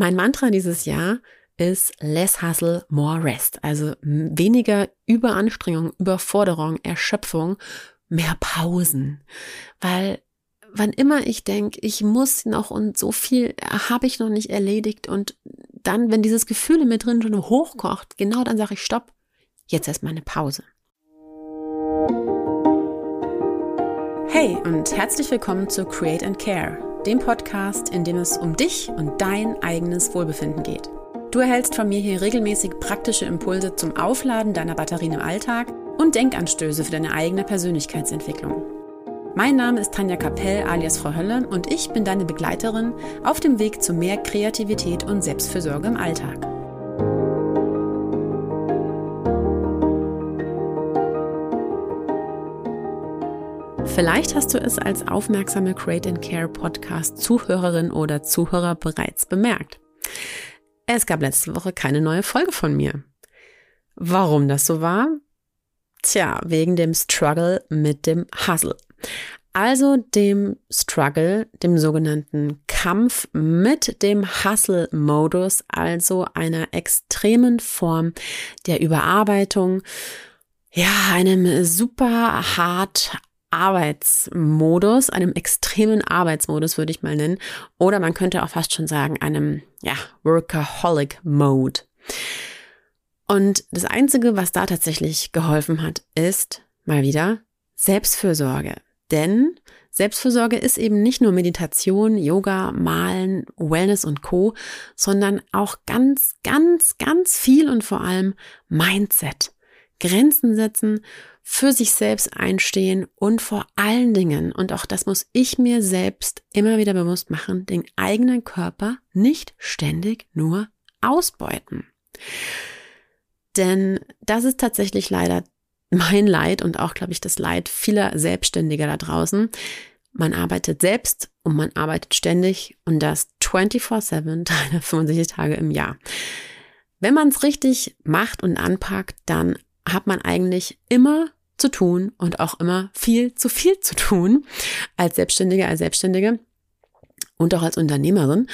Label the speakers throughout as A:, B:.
A: Mein Mantra dieses Jahr ist less hustle, more rest. Also weniger Überanstrengung, Überforderung, Erschöpfung, mehr Pausen. Weil wann immer ich denke, ich muss noch und so viel habe ich noch nicht erledigt und dann, wenn dieses Gefühl in mir drin schon hochkocht, genau dann sage ich Stopp, jetzt erstmal eine Pause. Hey und herzlich willkommen zu Create and Care, dem Podcast, in dem es um dich und dein eigenes Wohlbefinden geht. Du erhältst von mir hier regelmäßig praktische Impulse zum Aufladen deiner Batterien im Alltag und Denkanstöße für deine eigene Persönlichkeitsentwicklung. Mein Name ist Tanja Kapell alias Frau Hölle und ich bin deine Begleiterin auf dem Weg zu mehr Kreativität und Selbstfürsorge im Alltag. Vielleicht hast du es als aufmerksame Create and Care Podcast Zuhörerin oder Zuhörer bereits bemerkt. Es gab letzte Woche keine neue Folge von mir. Warum das so war? Tja, wegen dem Struggle mit dem Hustle. Also dem Struggle, dem sogenannten Kampf mit dem Hustle-Modus, also einer extremen Form der Überarbeitung, ja, einem super hart Arbeitsmodus, einem extremen Arbeitsmodus würde ich mal nennen, oder man könnte auch fast schon sagen, einem, ja, Workaholic Mode. Und das Einzige, was da tatsächlich geholfen hat, ist mal wieder Selbstfürsorge. Denn Selbstfürsorge ist eben nicht nur Meditation, Yoga, Malen, Wellness und Co, sondern auch ganz, ganz, ganz viel und vor allem Mindset. Grenzen setzen, für sich selbst einstehen und vor allen Dingen, und auch das muss ich mir selbst immer wieder bewusst machen, den eigenen Körper nicht ständig nur ausbeuten. Denn das ist tatsächlich leider mein Leid und auch, glaube ich, das Leid vieler Selbstständiger da draußen. Man arbeitet selbst und man arbeitet ständig und das 24-7, 365 Tage im Jahr. Wenn man es richtig macht und anpackt, dann hat man eigentlich immer zu tun und auch immer viel zu viel zu tun als Selbstständige, als Selbstständige und auch als Unternehmerin.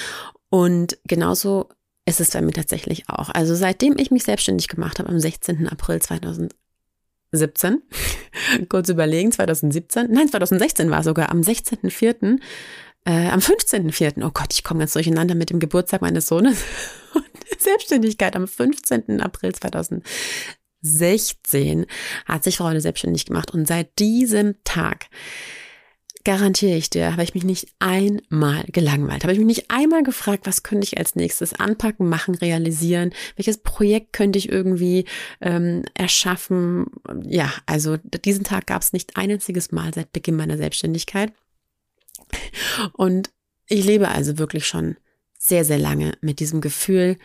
A: Und genauso ist es bei mir tatsächlich auch. Also seitdem ich mich selbstständig gemacht habe am 16. April 2017, kurz überlegen, 2017, nein, 2016 war sogar am 16.04., äh, am 15.04., oh Gott, ich komme ganz durcheinander mit dem Geburtstag meines Sohnes und Selbstständigkeit am 15. April 2016 hat sich Frau selbstständig gemacht und seit diesem Tag garantiere ich dir, habe ich mich nicht einmal gelangweilt. Habe ich mich nicht einmal gefragt, was könnte ich als nächstes anpacken, machen, realisieren, welches Projekt könnte ich irgendwie ähm, erschaffen. Ja, also diesen Tag gab es nicht ein einziges Mal seit Beginn meiner Selbstständigkeit. Und ich lebe also wirklich schon sehr, sehr lange mit diesem Gefühl,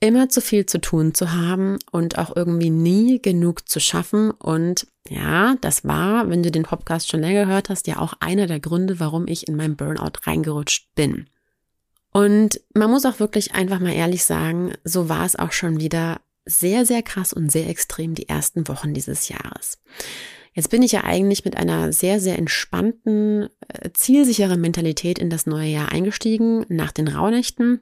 A: immer zu viel zu tun zu haben und auch irgendwie nie genug zu schaffen. Und ja, das war, wenn du den Podcast schon länger gehört hast, ja auch einer der Gründe, warum ich in meinem Burnout reingerutscht bin. Und man muss auch wirklich einfach mal ehrlich sagen, so war es auch schon wieder sehr, sehr krass und sehr extrem die ersten Wochen dieses Jahres. Jetzt bin ich ja eigentlich mit einer sehr, sehr entspannten, äh, zielsicheren Mentalität in das neue Jahr eingestiegen nach den Rauhnächten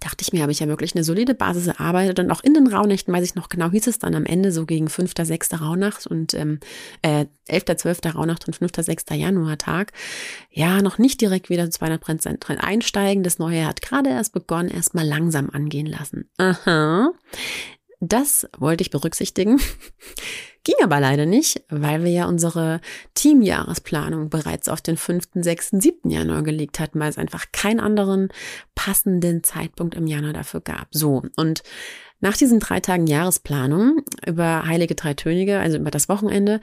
A: dachte ich mir, habe ich ja wirklich eine solide Basis erarbeitet. Und auch in den Rauhnächten, weiß ich noch genau, hieß es dann am Ende so gegen 5., 6. Rauhnacht und ähm, äh, 11., 12. Rauhnacht und 5., 6. Januartag. Ja, noch nicht direkt wieder 200 Prozent einsteigen. Das neue hat gerade erst begonnen, erst mal langsam angehen lassen. Aha. Das wollte ich berücksichtigen. Ging aber leider nicht, weil wir ja unsere Teamjahresplanung bereits auf den 5., 6., 7. Januar gelegt hatten, weil es einfach keinen anderen passenden Zeitpunkt im Januar dafür gab. So, und nach diesen drei Tagen Jahresplanung über Heilige Drei Tönige, also über das Wochenende,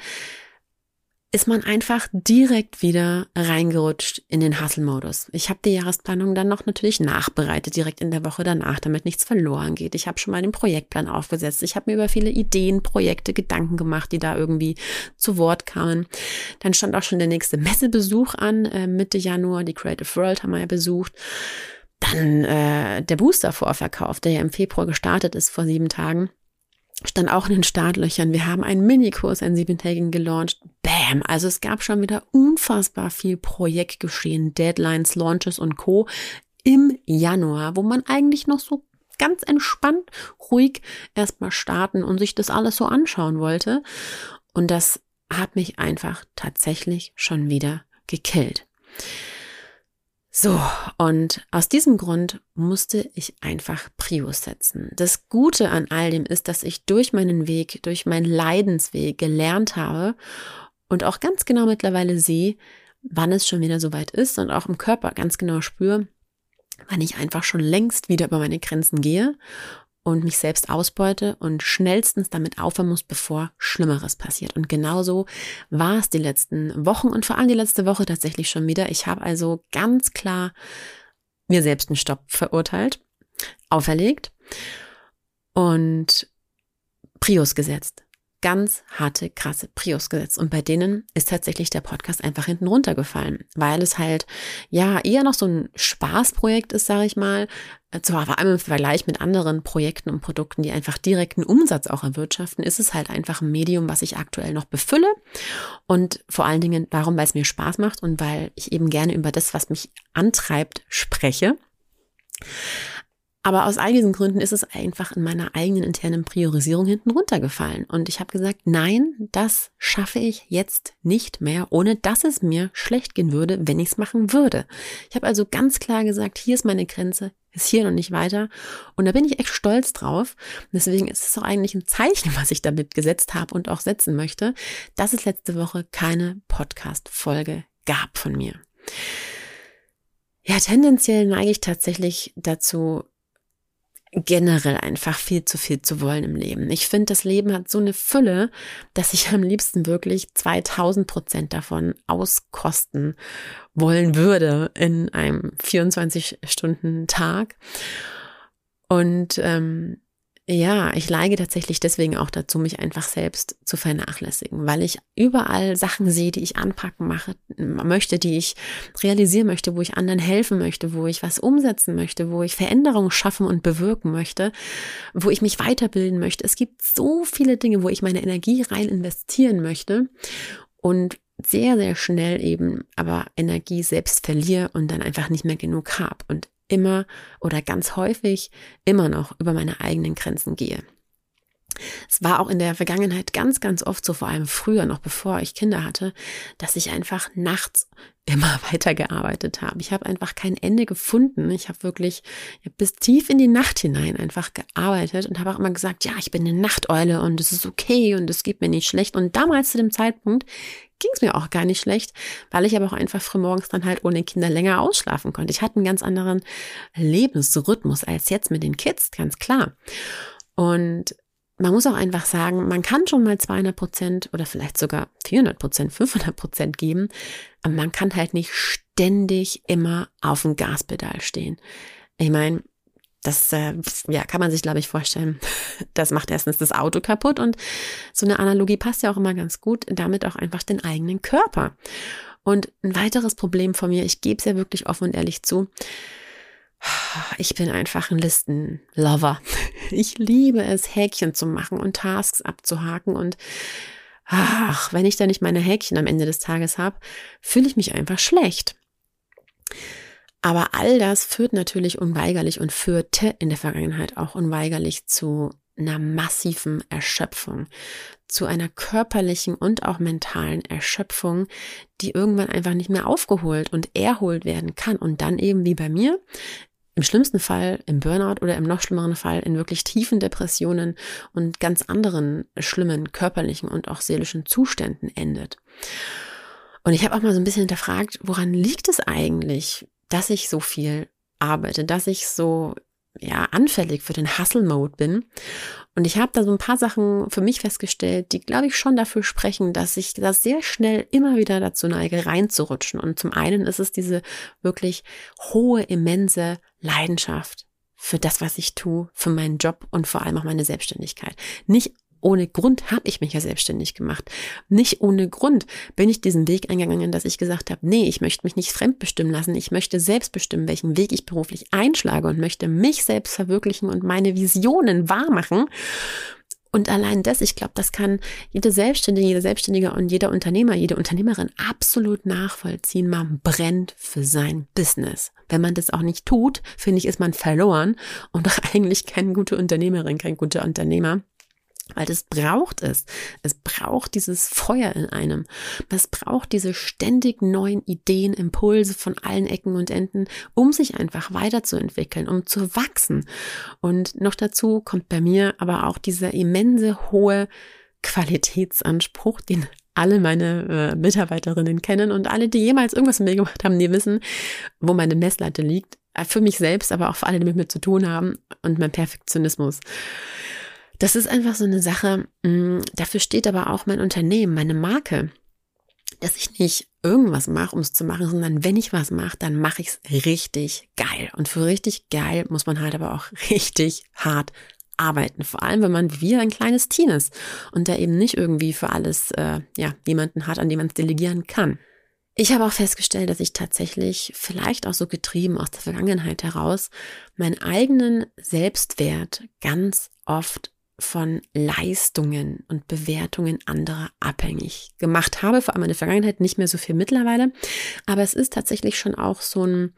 A: ist man einfach direkt wieder reingerutscht in den Hustle-Modus. Ich habe die Jahresplanung dann noch natürlich nachbereitet, direkt in der Woche danach, damit nichts verloren geht. Ich habe schon mal den Projektplan aufgesetzt. Ich habe mir über viele Ideen, Projekte, Gedanken gemacht, die da irgendwie zu Wort kamen. Dann stand auch schon der nächste Messebesuch an, äh, Mitte Januar. Die Creative World haben wir ja besucht. Dann äh, der Booster-Vorverkauf, der ja im Februar gestartet ist vor sieben Tagen stand auch in den Startlöchern. Wir haben einen Minikurs, ein Siebentägigen gelauncht. Bam! Also es gab schon wieder unfassbar viel Projektgeschehen, Deadlines, Launches und Co. im Januar, wo man eigentlich noch so ganz entspannt, ruhig erstmal starten und sich das alles so anschauen wollte. Und das hat mich einfach tatsächlich schon wieder gekillt. So, und aus diesem Grund musste ich einfach Prius setzen. Das Gute an all dem ist, dass ich durch meinen Weg, durch meinen Leidensweg gelernt habe und auch ganz genau mittlerweile sehe, wann es schon wieder soweit ist und auch im Körper ganz genau spüre, wann ich einfach schon längst wieder über meine Grenzen gehe und mich selbst ausbeute und schnellstens damit aufhören muss, bevor Schlimmeres passiert. Und genauso war es die letzten Wochen und vor allem die letzte Woche tatsächlich schon wieder. Ich habe also ganz klar mir selbst einen Stopp verurteilt, auferlegt und Prius gesetzt ganz harte, krasse Prios gesetzt. Und bei denen ist tatsächlich der Podcast einfach hinten runtergefallen, weil es halt ja eher noch so ein Spaßprojekt ist, sage ich mal. Zwar vor allem im Vergleich mit anderen Projekten und Produkten, die einfach direkten Umsatz auch erwirtschaften, ist es halt einfach ein Medium, was ich aktuell noch befülle. Und vor allen Dingen darum, weil es mir Spaß macht und weil ich eben gerne über das, was mich antreibt, spreche. Aber aus all diesen Gründen ist es einfach in meiner eigenen internen Priorisierung hinten runtergefallen. Und ich habe gesagt, nein, das schaffe ich jetzt nicht mehr, ohne dass es mir schlecht gehen würde, wenn ich es machen würde. Ich habe also ganz klar gesagt, hier ist meine Grenze, ist hier noch nicht weiter. Und da bin ich echt stolz drauf. Deswegen ist es auch eigentlich ein Zeichen, was ich damit gesetzt habe und auch setzen möchte, dass es letzte Woche keine Podcast-Folge gab von mir. Ja, tendenziell neige ich tatsächlich dazu, generell einfach viel zu viel zu wollen im Leben. Ich finde, das Leben hat so eine Fülle, dass ich am liebsten wirklich 2000 Prozent davon auskosten wollen würde in einem 24-Stunden-Tag. Und ähm, ja, ich neige tatsächlich deswegen auch dazu, mich einfach selbst zu vernachlässigen, weil ich überall Sachen sehe, die ich anpacken mache, möchte, die ich realisieren möchte, wo ich anderen helfen möchte, wo ich was umsetzen möchte, wo ich Veränderungen schaffen und bewirken möchte, wo ich mich weiterbilden möchte. Es gibt so viele Dinge, wo ich meine Energie rein investieren möchte und sehr, sehr schnell eben aber Energie selbst verliere und dann einfach nicht mehr genug habe. Und immer oder ganz häufig immer noch über meine eigenen Grenzen gehe. Es war auch in der Vergangenheit ganz, ganz oft so, vor allem früher, noch bevor ich Kinder hatte, dass ich einfach nachts immer weitergearbeitet habe. Ich habe einfach kein Ende gefunden. Ich habe wirklich bis tief in die Nacht hinein einfach gearbeitet und habe auch immer gesagt, ja, ich bin eine Nachteule und es ist okay und es geht mir nicht schlecht. Und damals zu dem Zeitpunkt ging es mir auch gar nicht schlecht, weil ich aber auch einfach frühmorgens dann halt ohne Kinder länger ausschlafen konnte. Ich hatte einen ganz anderen Lebensrhythmus als jetzt mit den Kids, ganz klar. Und man muss auch einfach sagen, man kann schon mal 200 Prozent oder vielleicht sogar 400 Prozent, 500 Prozent geben, aber man kann halt nicht ständig immer auf dem Gaspedal stehen. Ich meine, das äh, ja, kann man sich, glaube ich, vorstellen. Das macht erstens das Auto kaputt und so eine Analogie passt ja auch immer ganz gut, damit auch einfach den eigenen Körper. Und ein weiteres Problem von mir, ich gebe es ja wirklich offen und ehrlich zu, ich bin einfach ein Listenlover. Ich liebe es, Häkchen zu machen und Tasks abzuhaken und ach, wenn ich da nicht meine Häkchen am Ende des Tages habe, fühle ich mich einfach schlecht. Aber all das führt natürlich unweigerlich und führte in der Vergangenheit auch unweigerlich zu einer massiven Erschöpfung, zu einer körperlichen und auch mentalen Erschöpfung, die irgendwann einfach nicht mehr aufgeholt und erholt werden kann und dann eben wie bei mir im schlimmsten Fall im Burnout oder im noch schlimmeren Fall in wirklich tiefen Depressionen und ganz anderen schlimmen körperlichen und auch seelischen Zuständen endet. Und ich habe auch mal so ein bisschen hinterfragt, woran liegt es eigentlich, dass ich so viel arbeite, dass ich so ja anfällig für den Hustle-Mode bin. Und ich habe da so ein paar Sachen für mich festgestellt, die, glaube ich, schon dafür sprechen, dass ich da sehr schnell immer wieder dazu neige, reinzurutschen. Und zum einen ist es diese wirklich hohe, immense Leidenschaft für das, was ich tue, für meinen Job und vor allem auch meine Selbstständigkeit. Nicht ohne Grund habe ich mich ja selbstständig gemacht. Nicht ohne Grund bin ich diesen Weg eingegangen, dass ich gesagt habe, nee, ich möchte mich nicht fremdbestimmen lassen. Ich möchte selbst bestimmen, welchen Weg ich beruflich einschlage und möchte mich selbst verwirklichen und meine Visionen wahrmachen. Und allein das, ich glaube, das kann jede Selbstständige, jeder Selbstständige und jeder Unternehmer, jede Unternehmerin absolut nachvollziehen. Man brennt für sein Business. Wenn man das auch nicht tut, finde ich, ist man verloren und doch eigentlich keine gute Unternehmerin, kein guter Unternehmer. Weil das braucht es. Es braucht dieses Feuer in einem. Es braucht diese ständig neuen Ideen, Impulse von allen Ecken und Enden, um sich einfach weiterzuentwickeln, um zu wachsen. Und noch dazu kommt bei mir aber auch dieser immense hohe Qualitätsanspruch, den alle meine äh, Mitarbeiterinnen kennen und alle, die jemals irgendwas mit mir gemacht haben, die wissen, wo meine Messlatte liegt. Für mich selbst, aber auch für alle, die mit mir zu tun haben und mein Perfektionismus. Das ist einfach so eine Sache, mm, dafür steht aber auch mein Unternehmen, meine Marke, dass ich nicht irgendwas mache, um es zu machen, sondern wenn ich was mache, dann mache ich es richtig geil. Und für richtig geil muss man halt aber auch richtig hart arbeiten. Vor allem, wenn man wie ein kleines Team ist und der eben nicht irgendwie für alles äh, ja jemanden hat, an dem man es delegieren kann. Ich habe auch festgestellt, dass ich tatsächlich, vielleicht auch so getrieben aus der Vergangenheit heraus, meinen eigenen Selbstwert ganz oft von Leistungen und Bewertungen anderer abhängig gemacht habe, vor allem in der Vergangenheit nicht mehr so viel mittlerweile, aber es ist tatsächlich schon auch so ein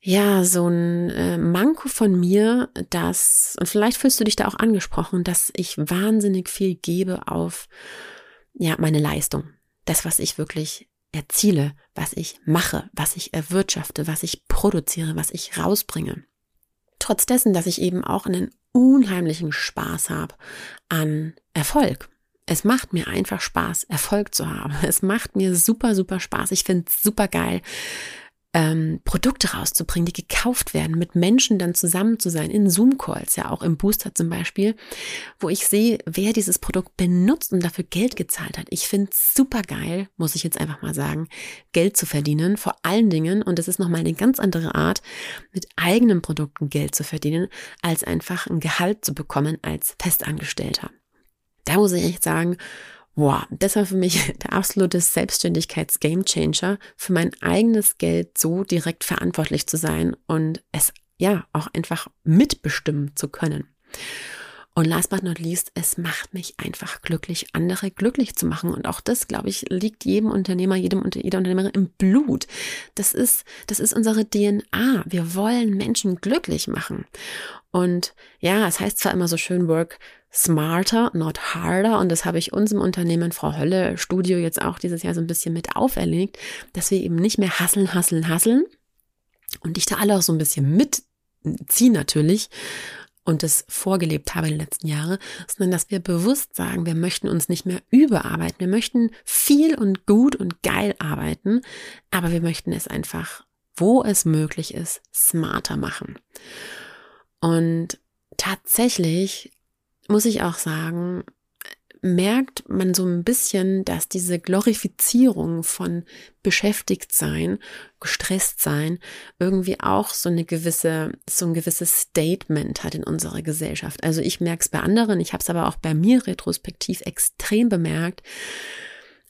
A: ja, so ein äh, Manko von mir, dass, und vielleicht fühlst du dich da auch angesprochen, dass ich wahnsinnig viel gebe auf, ja, meine Leistung. Das, was ich wirklich erziele, was ich mache, was ich erwirtschafte, was ich produziere, was ich rausbringe. Trotz dessen, dass ich eben auch einen unheimlichen Spaß habe an Erfolg. Es macht mir einfach Spaß, Erfolg zu haben. Es macht mir super, super Spaß. Ich finde es super geil, ähm, Produkte rauszubringen, die gekauft werden, mit Menschen dann zusammen zu sein, in Zoom-Calls, ja auch im Booster zum Beispiel, wo ich sehe, wer dieses Produkt benutzt und dafür Geld gezahlt hat. Ich finde es super geil, muss ich jetzt einfach mal sagen, Geld zu verdienen, vor allen Dingen, und das ist nochmal eine ganz andere Art, mit eigenen Produkten Geld zu verdienen, als einfach ein Gehalt zu bekommen als Festangestellter. Da muss ich echt sagen, Wow, das war für mich der absolute Selbstständigkeits-Gamechanger, für mein eigenes Geld so direkt verantwortlich zu sein und es ja auch einfach mitbestimmen zu können. Und last but not least, es macht mich einfach glücklich, andere glücklich zu machen. Und auch das, glaube ich, liegt jedem Unternehmer, jedem jeder Unternehmerin im Blut. Das ist, das ist unsere DNA. Wir wollen Menschen glücklich machen. Und ja, es heißt zwar immer so schön Work smarter, not harder. Und das habe ich uns im Unternehmen Frau Hölle Studio jetzt auch dieses Jahr so ein bisschen mit auferlegt, dass wir eben nicht mehr hasseln, hasseln, hasseln. Und ich da alle auch so ein bisschen mitziehen natürlich und das vorgelebt habe in den letzten Jahren, sondern dass wir bewusst sagen, wir möchten uns nicht mehr überarbeiten. Wir möchten viel und gut und geil arbeiten, aber wir möchten es einfach, wo es möglich ist, smarter machen. Und tatsächlich muss ich auch sagen, merkt man so ein bisschen, dass diese Glorifizierung von beschäftigt sein, gestresst sein, irgendwie auch so eine gewisse, so ein gewisses Statement hat in unserer Gesellschaft. Also ich merke es bei anderen, ich habe es aber auch bei mir retrospektiv extrem bemerkt,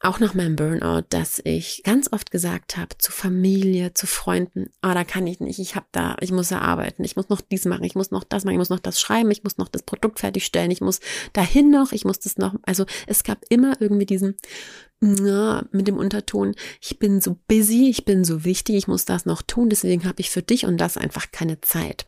A: auch nach meinem Burnout, dass ich ganz oft gesagt habe zu Familie, zu Freunden, ah, oh, da kann ich nicht, ich habe da, ich muss ja arbeiten, ich muss noch dies machen, ich muss noch das machen, ich muss noch das schreiben, ich muss noch das Produkt fertigstellen, ich muss dahin noch, ich muss das noch, also es gab immer irgendwie diesen ja, mit dem Unterton, ich bin so busy, ich bin so wichtig, ich muss das noch tun, deswegen habe ich für dich und das einfach keine Zeit.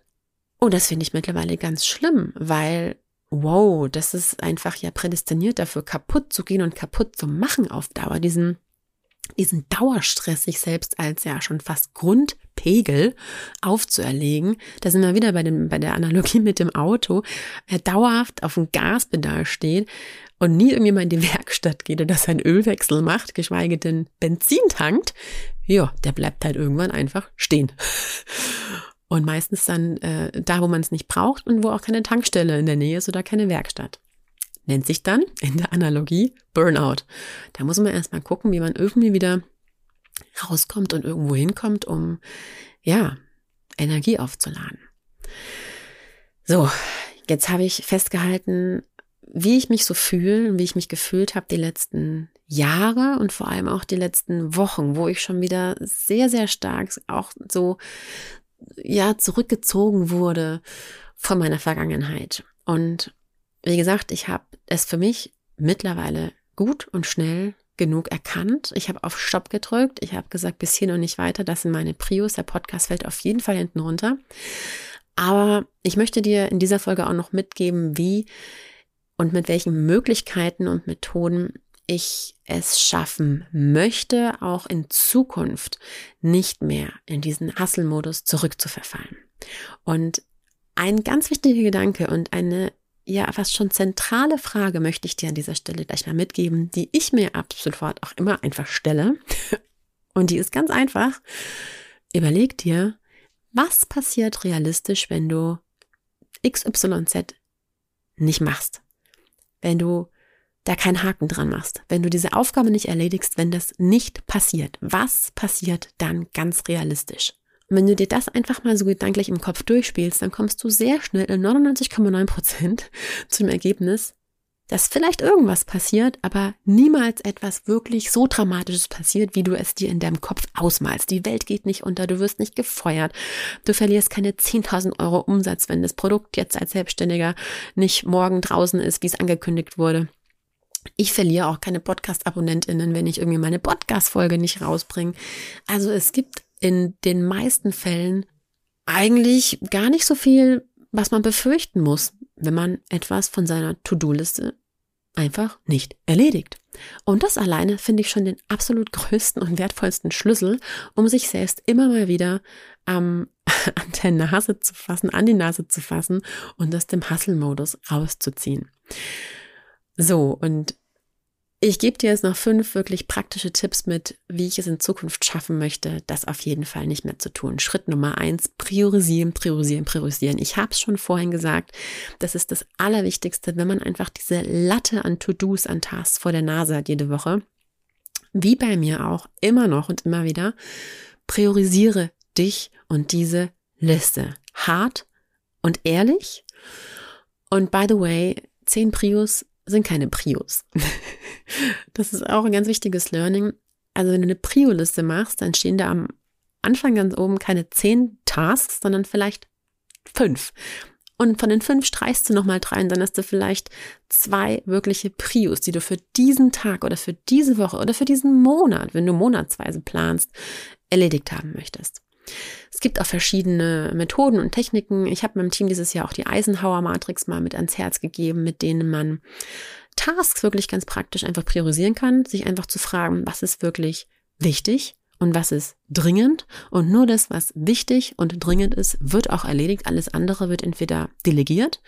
A: Und das finde ich mittlerweile ganz schlimm, weil wow, das ist einfach ja prädestiniert dafür, kaputt zu gehen und kaputt zu machen auf Dauer. Diesen, diesen Dauerstress sich selbst als ja schon fast Grundpegel aufzuerlegen. Da sind wir wieder bei, dem, bei der Analogie mit dem Auto, er dauerhaft auf dem Gaspedal steht und nie irgendwie mal in die Werkstatt geht oder seinen Ölwechsel macht, geschweige denn Benzin tankt, ja, der bleibt halt irgendwann einfach stehen. Und meistens dann äh, da, wo man es nicht braucht und wo auch keine Tankstelle in der Nähe ist oder keine Werkstatt. Nennt sich dann in der Analogie Burnout. Da muss man erstmal gucken, wie man irgendwie wieder rauskommt und irgendwo hinkommt, um ja, Energie aufzuladen. So, jetzt habe ich festgehalten, wie ich mich so fühle, wie ich mich gefühlt habe die letzten Jahre und vor allem auch die letzten Wochen, wo ich schon wieder sehr, sehr stark auch so ja zurückgezogen wurde von meiner Vergangenheit. Und wie gesagt, ich habe es für mich mittlerweile gut und schnell genug erkannt. Ich habe auf Stopp gedrückt. Ich habe gesagt, bis hier und nicht weiter. Das sind meine Prios. Der Podcast fällt auf jeden Fall hinten runter. Aber ich möchte dir in dieser Folge auch noch mitgeben, wie und mit welchen Möglichkeiten und Methoden ich es schaffen möchte, auch in Zukunft nicht mehr in diesen Hustle-Modus zurückzuverfallen. Und ein ganz wichtiger Gedanke und eine ja fast schon zentrale Frage möchte ich dir an dieser Stelle gleich mal mitgeben, die ich mir ab sofort auch immer einfach stelle. Und die ist ganz einfach. Überleg dir, was passiert realistisch, wenn du XYZ nicht machst? Wenn du da keinen Haken dran machst, wenn du diese Aufgabe nicht erledigst, wenn das nicht passiert, was passiert dann ganz realistisch? Und wenn du dir das einfach mal so gedanklich im Kopf durchspielst, dann kommst du sehr schnell in 99,9 Prozent zum Ergebnis, dass vielleicht irgendwas passiert, aber niemals etwas wirklich so Dramatisches passiert, wie du es dir in deinem Kopf ausmalst. Die Welt geht nicht unter, du wirst nicht gefeuert, du verlierst keine 10.000 Euro Umsatz, wenn das Produkt jetzt als Selbstständiger nicht morgen draußen ist, wie es angekündigt wurde. Ich verliere auch keine Podcast-AbonnentInnen, wenn ich irgendwie meine Podcast-Folge nicht rausbringe. Also es gibt in den meisten Fällen eigentlich gar nicht so viel, was man befürchten muss, wenn man etwas von seiner To-Do-Liste einfach nicht erledigt. Und das alleine finde ich schon den absolut größten und wertvollsten Schlüssel, um sich selbst immer mal wieder ähm, an der Nase zu fassen, an die Nase zu fassen und aus dem Hustle-Modus rauszuziehen. So, und ich gebe dir jetzt noch fünf wirklich praktische Tipps mit, wie ich es in Zukunft schaffen möchte, das auf jeden Fall nicht mehr zu tun. Schritt Nummer eins, priorisieren, priorisieren, priorisieren. Ich habe es schon vorhin gesagt, das ist das Allerwichtigste, wenn man einfach diese Latte an To-Dos, an Tasks vor der Nase hat jede Woche. Wie bei mir auch, immer noch und immer wieder, priorisiere dich und diese Liste. Hart und ehrlich. Und by the way, zehn Prios sind keine Prios. das ist auch ein ganz wichtiges Learning. Also wenn du eine Prio-Liste machst, dann stehen da am Anfang ganz oben keine zehn Tasks, sondern vielleicht fünf. Und von den fünf streichst du nochmal drei und dann hast du vielleicht zwei wirkliche Prios, die du für diesen Tag oder für diese Woche oder für diesen Monat, wenn du monatsweise planst, erledigt haben möchtest. Es gibt auch verschiedene Methoden und Techniken. Ich habe meinem Team dieses Jahr auch die Eisenhower Matrix mal mit ans Herz gegeben, mit denen man Tasks wirklich ganz praktisch einfach priorisieren kann, sich einfach zu fragen, was ist wirklich wichtig und was ist dringend. Und nur das, was wichtig und dringend ist, wird auch erledigt. Alles andere wird entweder delegiert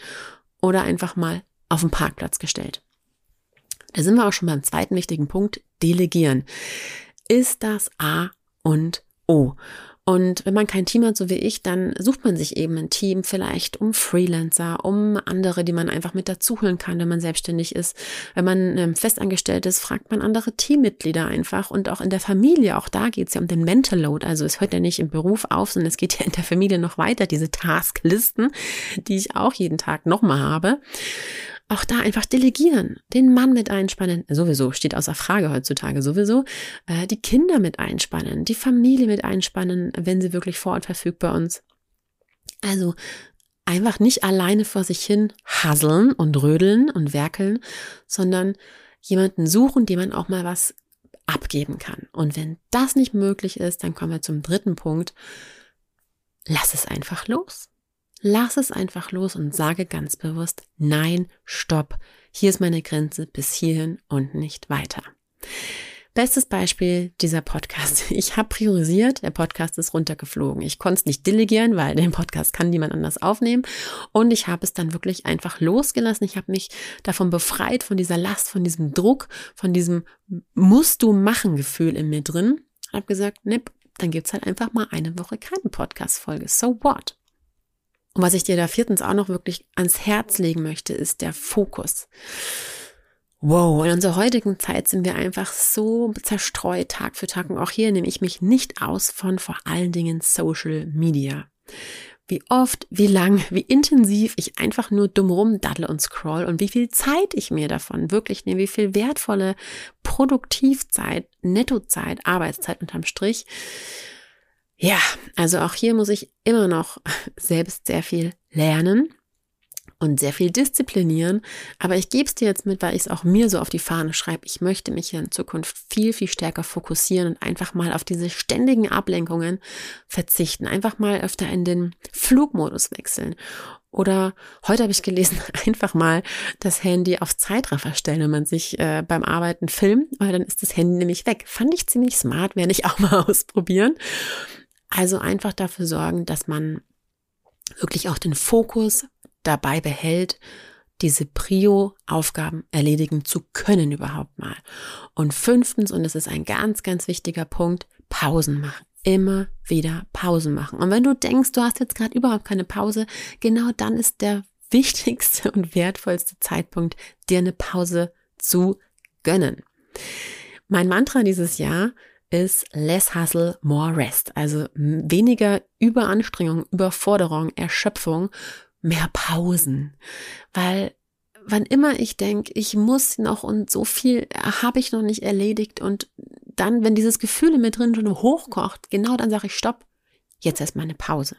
A: oder einfach mal auf den Parkplatz gestellt. Da sind wir auch schon beim zweiten wichtigen Punkt, delegieren. Ist das A und O. Und wenn man kein Team hat, so wie ich, dann sucht man sich eben ein Team vielleicht um Freelancer, um andere, die man einfach mit dazuholen kann, wenn man selbstständig ist. Wenn man ähm, festangestellt ist, fragt man andere Teammitglieder einfach. Und auch in der Familie, auch da geht es ja um den Mental Load. Also es hört ja nicht im Beruf auf, sondern es geht ja in der Familie noch weiter, diese Tasklisten, die ich auch jeden Tag nochmal habe auch da einfach delegieren, den Mann mit einspannen, sowieso steht außer Frage heutzutage sowieso, äh, die Kinder mit einspannen, die Familie mit einspannen, wenn sie wirklich vor Ort verfügt bei uns. Also einfach nicht alleine vor sich hin hasseln und rödeln und werkeln, sondern jemanden suchen, dem man auch mal was abgeben kann. Und wenn das nicht möglich ist, dann kommen wir zum dritten Punkt. Lass es einfach los. Lass es einfach los und sage ganz bewusst, nein, stopp, hier ist meine Grenze bis hierhin und nicht weiter. Bestes Beispiel dieser Podcast. Ich habe priorisiert, der Podcast ist runtergeflogen. Ich konnte es nicht delegieren, weil den Podcast kann niemand anders aufnehmen. Und ich habe es dann wirklich einfach losgelassen. Ich habe mich davon befreit, von dieser Last, von diesem Druck, von diesem musst du machen Gefühl in mir drin. Habe gesagt, nipp, dann gibt's halt einfach mal eine Woche keine Podcast-Folge. So what? Und was ich dir da viertens auch noch wirklich ans Herz legen möchte, ist der Fokus. Wow, in unserer heutigen Zeit sind wir einfach so zerstreut Tag für Tag. Und auch hier nehme ich mich nicht aus von vor allen Dingen Social Media. Wie oft, wie lang, wie intensiv ich einfach nur dumm rumdaddle und scroll und wie viel Zeit ich mir davon wirklich nehme, wie viel wertvolle Produktivzeit, Nettozeit, Arbeitszeit unterm Strich ja, also auch hier muss ich immer noch selbst sehr viel lernen. und sehr viel disziplinieren. Aber ich gebe es dir jetzt mit, weil ich es auch mir so auf die Fahne schreibe. Ich möchte mich hier in Zukunft viel, viel stärker fokussieren und einfach mal auf diese ständigen Ablenkungen verzichten. Einfach mal öfter in den Flugmodus wechseln. Oder heute habe ich gelesen, einfach mal das Handy auf Zeitraffer stellen, wenn man sich äh, beim Arbeiten filmt, weil dann ist das Handy nämlich weg. Fand ich ziemlich smart, werde ich auch mal ausprobieren. Also einfach dafür sorgen, dass man wirklich auch den Fokus dabei behält, diese Prio-Aufgaben erledigen zu können überhaupt mal. Und fünftens, und es ist ein ganz, ganz wichtiger Punkt, Pausen machen. Immer wieder Pausen machen. Und wenn du denkst, du hast jetzt gerade überhaupt keine Pause, genau dann ist der wichtigste und wertvollste Zeitpunkt, dir eine Pause zu gönnen. Mein Mantra dieses Jahr ist less hustle, more rest. Also weniger Überanstrengung, Überforderung, Erschöpfung mehr Pausen, weil wann immer ich denke, ich muss noch und so viel habe ich noch nicht erledigt und dann, wenn dieses Gefühl in mir drin schon hochkocht, genau dann sage ich Stopp, jetzt erstmal eine Pause.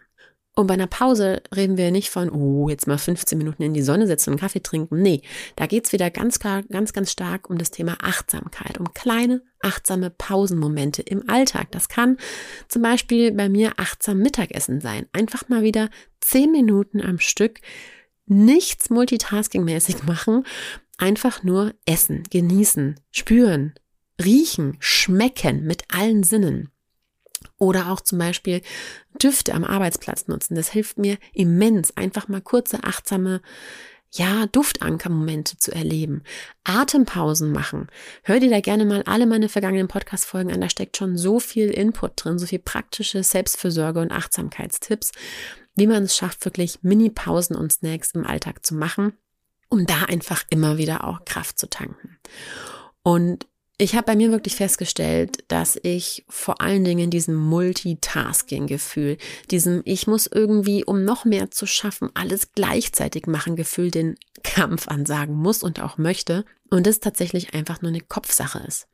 A: Und bei einer Pause reden wir nicht von, oh, jetzt mal 15 Minuten in die Sonne setzen und Kaffee trinken. Nee, da geht's wieder ganz klar, ganz, ganz stark um das Thema Achtsamkeit, um kleine, achtsame Pausenmomente im Alltag. Das kann zum Beispiel bei mir achtsam Mittagessen sein. Einfach mal wieder 10 Minuten am Stück nichts multitaskingmäßig machen, einfach nur essen, genießen, spüren, riechen, schmecken mit allen Sinnen. Oder auch zum Beispiel Düfte am Arbeitsplatz nutzen. Das hilft mir immens, einfach mal kurze, achtsame, ja, Duftankermomente zu erleben. Atempausen machen. Hör dir da gerne mal alle meine vergangenen Podcast-Folgen an. Da steckt schon so viel Input drin, so viel praktische Selbstfürsorge und Achtsamkeitstipps, wie man es schafft, wirklich Mini-Pausen und Snacks im Alltag zu machen, um da einfach immer wieder auch Kraft zu tanken. Und ich habe bei mir wirklich festgestellt, dass ich vor allen Dingen diesem Multitasking-Gefühl, diesem Ich muss irgendwie, um noch mehr zu schaffen, alles gleichzeitig machen Gefühl, den Kampf ansagen muss und auch möchte. Und das tatsächlich einfach nur eine Kopfsache ist.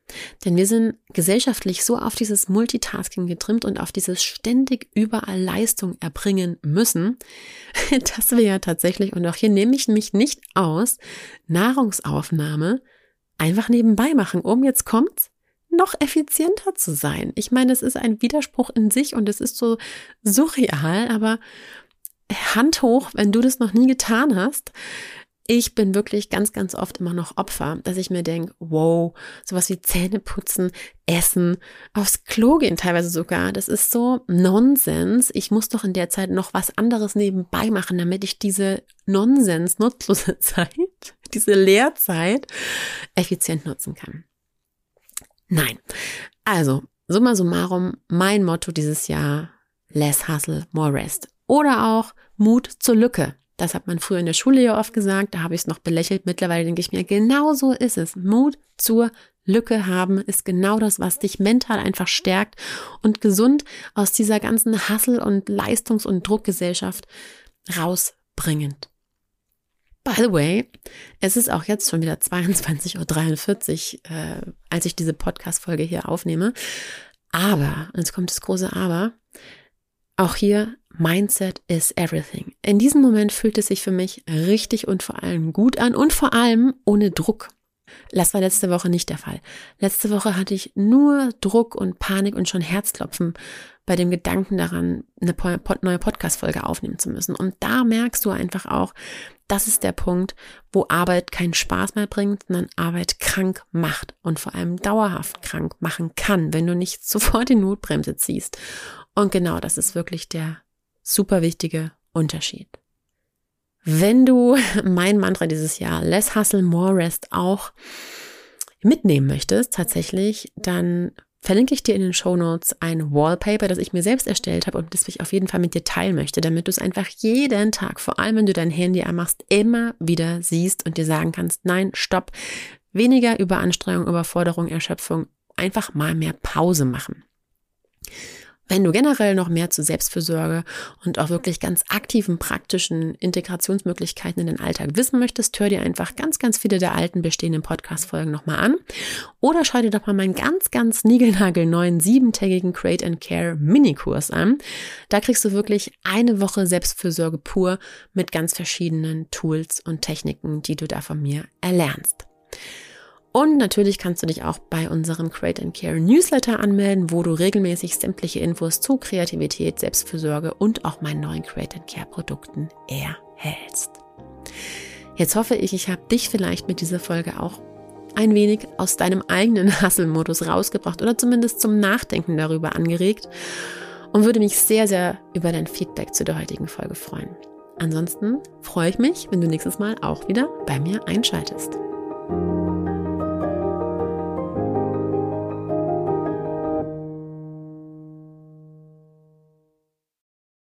A: Denn wir sind gesellschaftlich so auf dieses Multitasking getrimmt und auf dieses ständig überall Leistung erbringen müssen, dass wir ja tatsächlich, und auch hier nehme ich mich nicht aus, Nahrungsaufnahme einfach nebenbei machen, um jetzt kommt's, noch effizienter zu sein. Ich meine, es ist ein Widerspruch in sich und es ist so surreal, aber Hand hoch, wenn du das noch nie getan hast. Ich bin wirklich ganz, ganz oft immer noch Opfer, dass ich mir denke, wow, sowas wie Zähne putzen, essen, aufs Klo gehen teilweise sogar. Das ist so Nonsens. Ich muss doch in der Zeit noch was anderes nebenbei machen, damit ich diese Nonsens, nutzlose Zeit diese Lehrzeit effizient nutzen kann. Nein. Also, summa summarum, mein Motto dieses Jahr, less hustle, more rest. Oder auch Mut zur Lücke. Das hat man früher in der Schule ja oft gesagt, da habe ich es noch belächelt. Mittlerweile denke ich mir, genau so ist es. Mut zur Lücke haben ist genau das, was dich mental einfach stärkt und gesund aus dieser ganzen Hassel- und Leistungs- und Druckgesellschaft rausbringend. By the way, es ist auch jetzt schon wieder 22.43 Uhr, äh, als ich diese Podcast-Folge hier aufnehme. Aber, jetzt kommt das große Aber, auch hier, Mindset is everything. In diesem Moment fühlt es sich für mich richtig und vor allem gut an und vor allem ohne Druck. Das war letzte Woche nicht der Fall. Letzte Woche hatte ich nur Druck und Panik und schon Herzklopfen bei dem Gedanken daran, eine neue Podcast-Folge aufnehmen zu müssen. Und da merkst du einfach auch, das ist der Punkt, wo Arbeit keinen Spaß mehr bringt, sondern Arbeit krank macht und vor allem dauerhaft krank machen kann, wenn du nicht sofort die Notbremse ziehst. Und genau das ist wirklich der super wichtige Unterschied. Wenn du mein Mantra dieses Jahr, Less Hustle, More Rest, auch mitnehmen möchtest, tatsächlich, dann verlinke ich dir in den Show Notes ein Wallpaper, das ich mir selbst erstellt habe und das ich auf jeden Fall mit dir teilen möchte, damit du es einfach jeden Tag, vor allem wenn du dein Handy anmachst, immer wieder siehst und dir sagen kannst, nein, stopp, weniger Überanstrengung, Überforderung, Erschöpfung, einfach mal mehr Pause machen. Wenn du generell noch mehr zu Selbstfürsorge und auch wirklich ganz aktiven, praktischen Integrationsmöglichkeiten in den Alltag wissen möchtest, hör dir einfach ganz, ganz viele der alten bestehenden Podcast-Folgen nochmal an. Oder schau dir doch mal meinen ganz, ganz niegelnagelneuen siebentägigen Create and Care Minikurs an. Da kriegst du wirklich eine Woche Selbstfürsorge pur mit ganz verschiedenen Tools und Techniken, die du da von mir erlernst. Und natürlich kannst du dich auch bei unserem Create and Care Newsletter anmelden, wo du regelmäßig sämtliche Infos zu Kreativität, Selbstfürsorge und auch meinen neuen Create and Care Produkten erhältst. Jetzt hoffe ich, ich habe dich vielleicht mit dieser Folge auch ein wenig aus deinem eigenen Hustle-Modus rausgebracht oder zumindest zum Nachdenken darüber angeregt und würde mich sehr, sehr über dein Feedback zu der heutigen Folge freuen. Ansonsten freue ich mich, wenn du nächstes Mal auch wieder bei mir einschaltest.